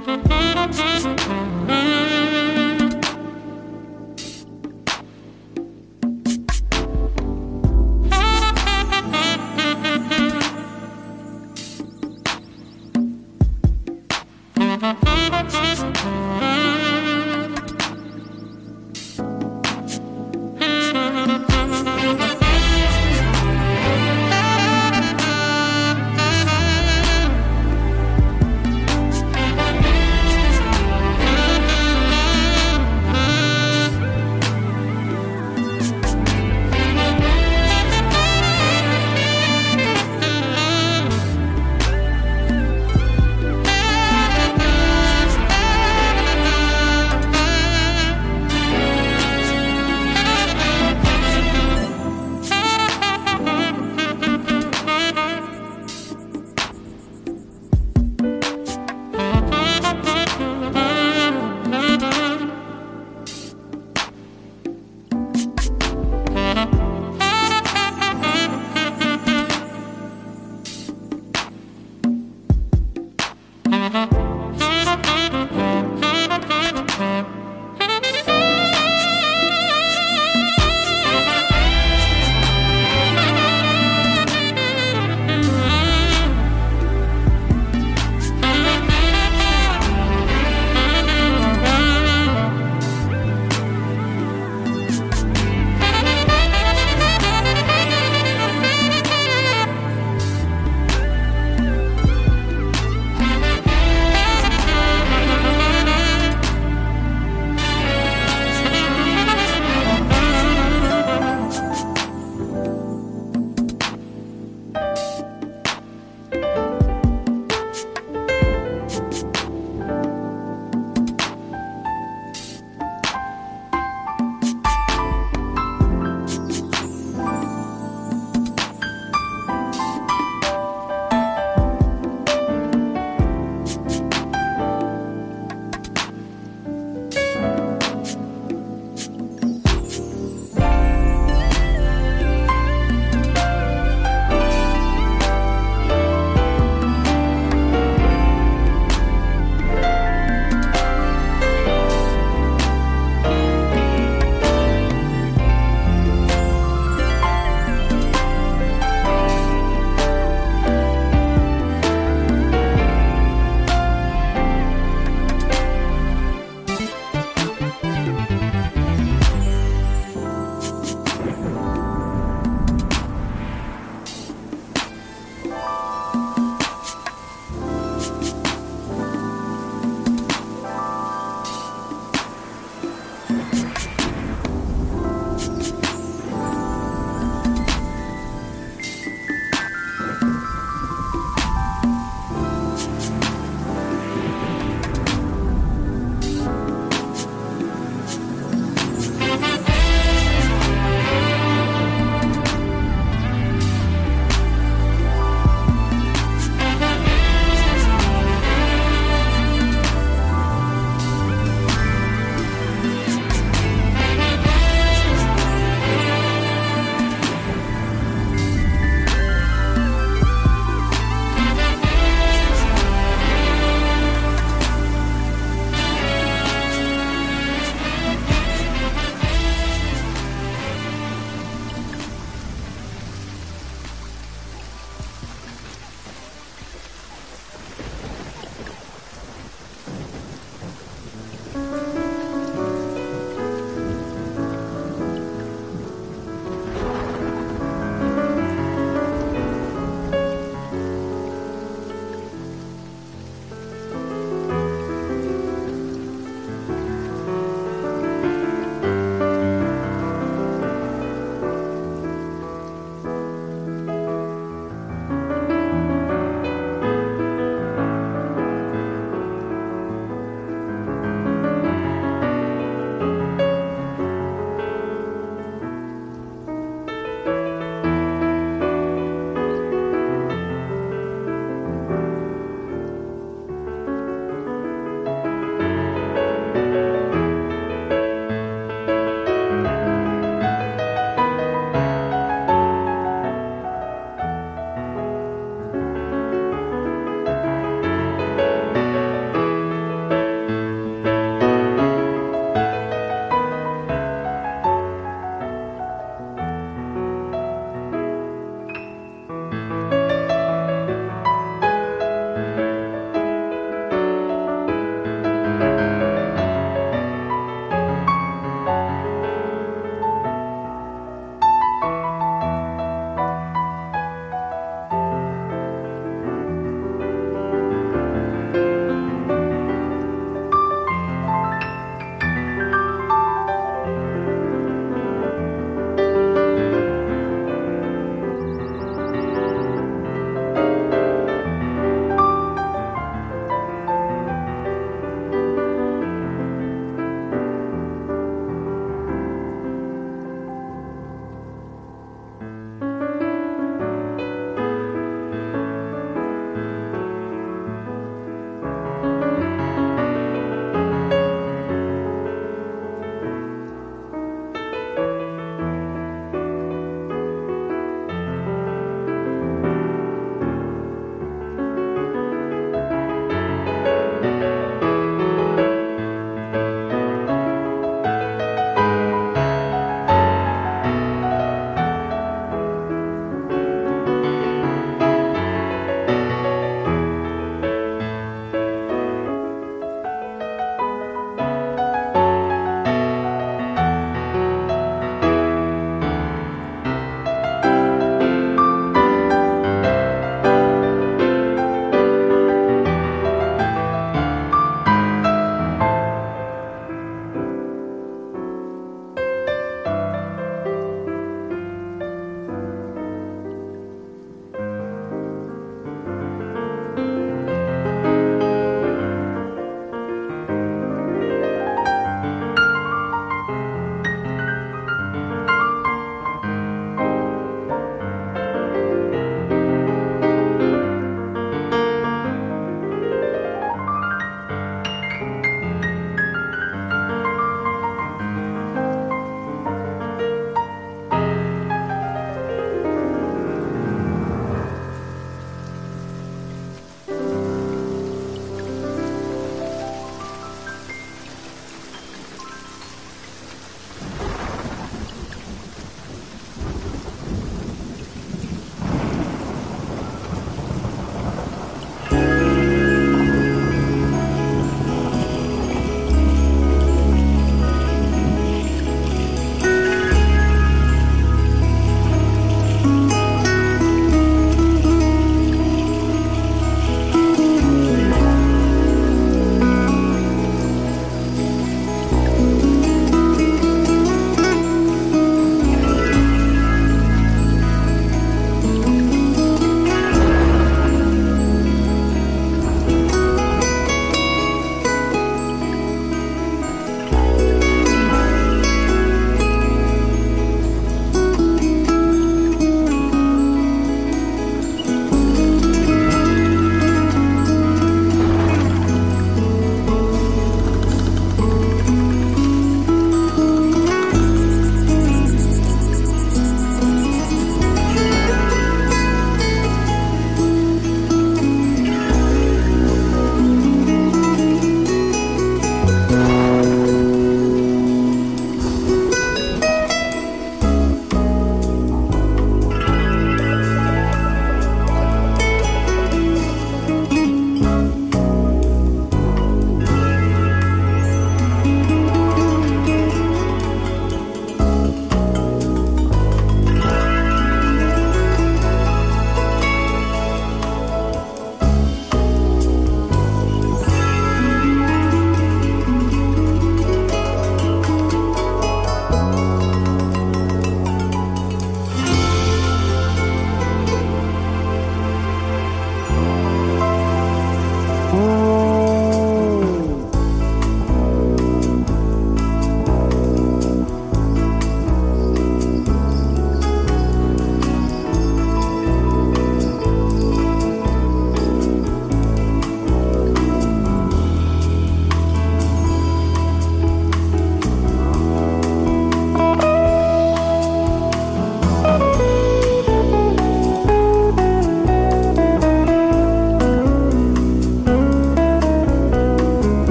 Música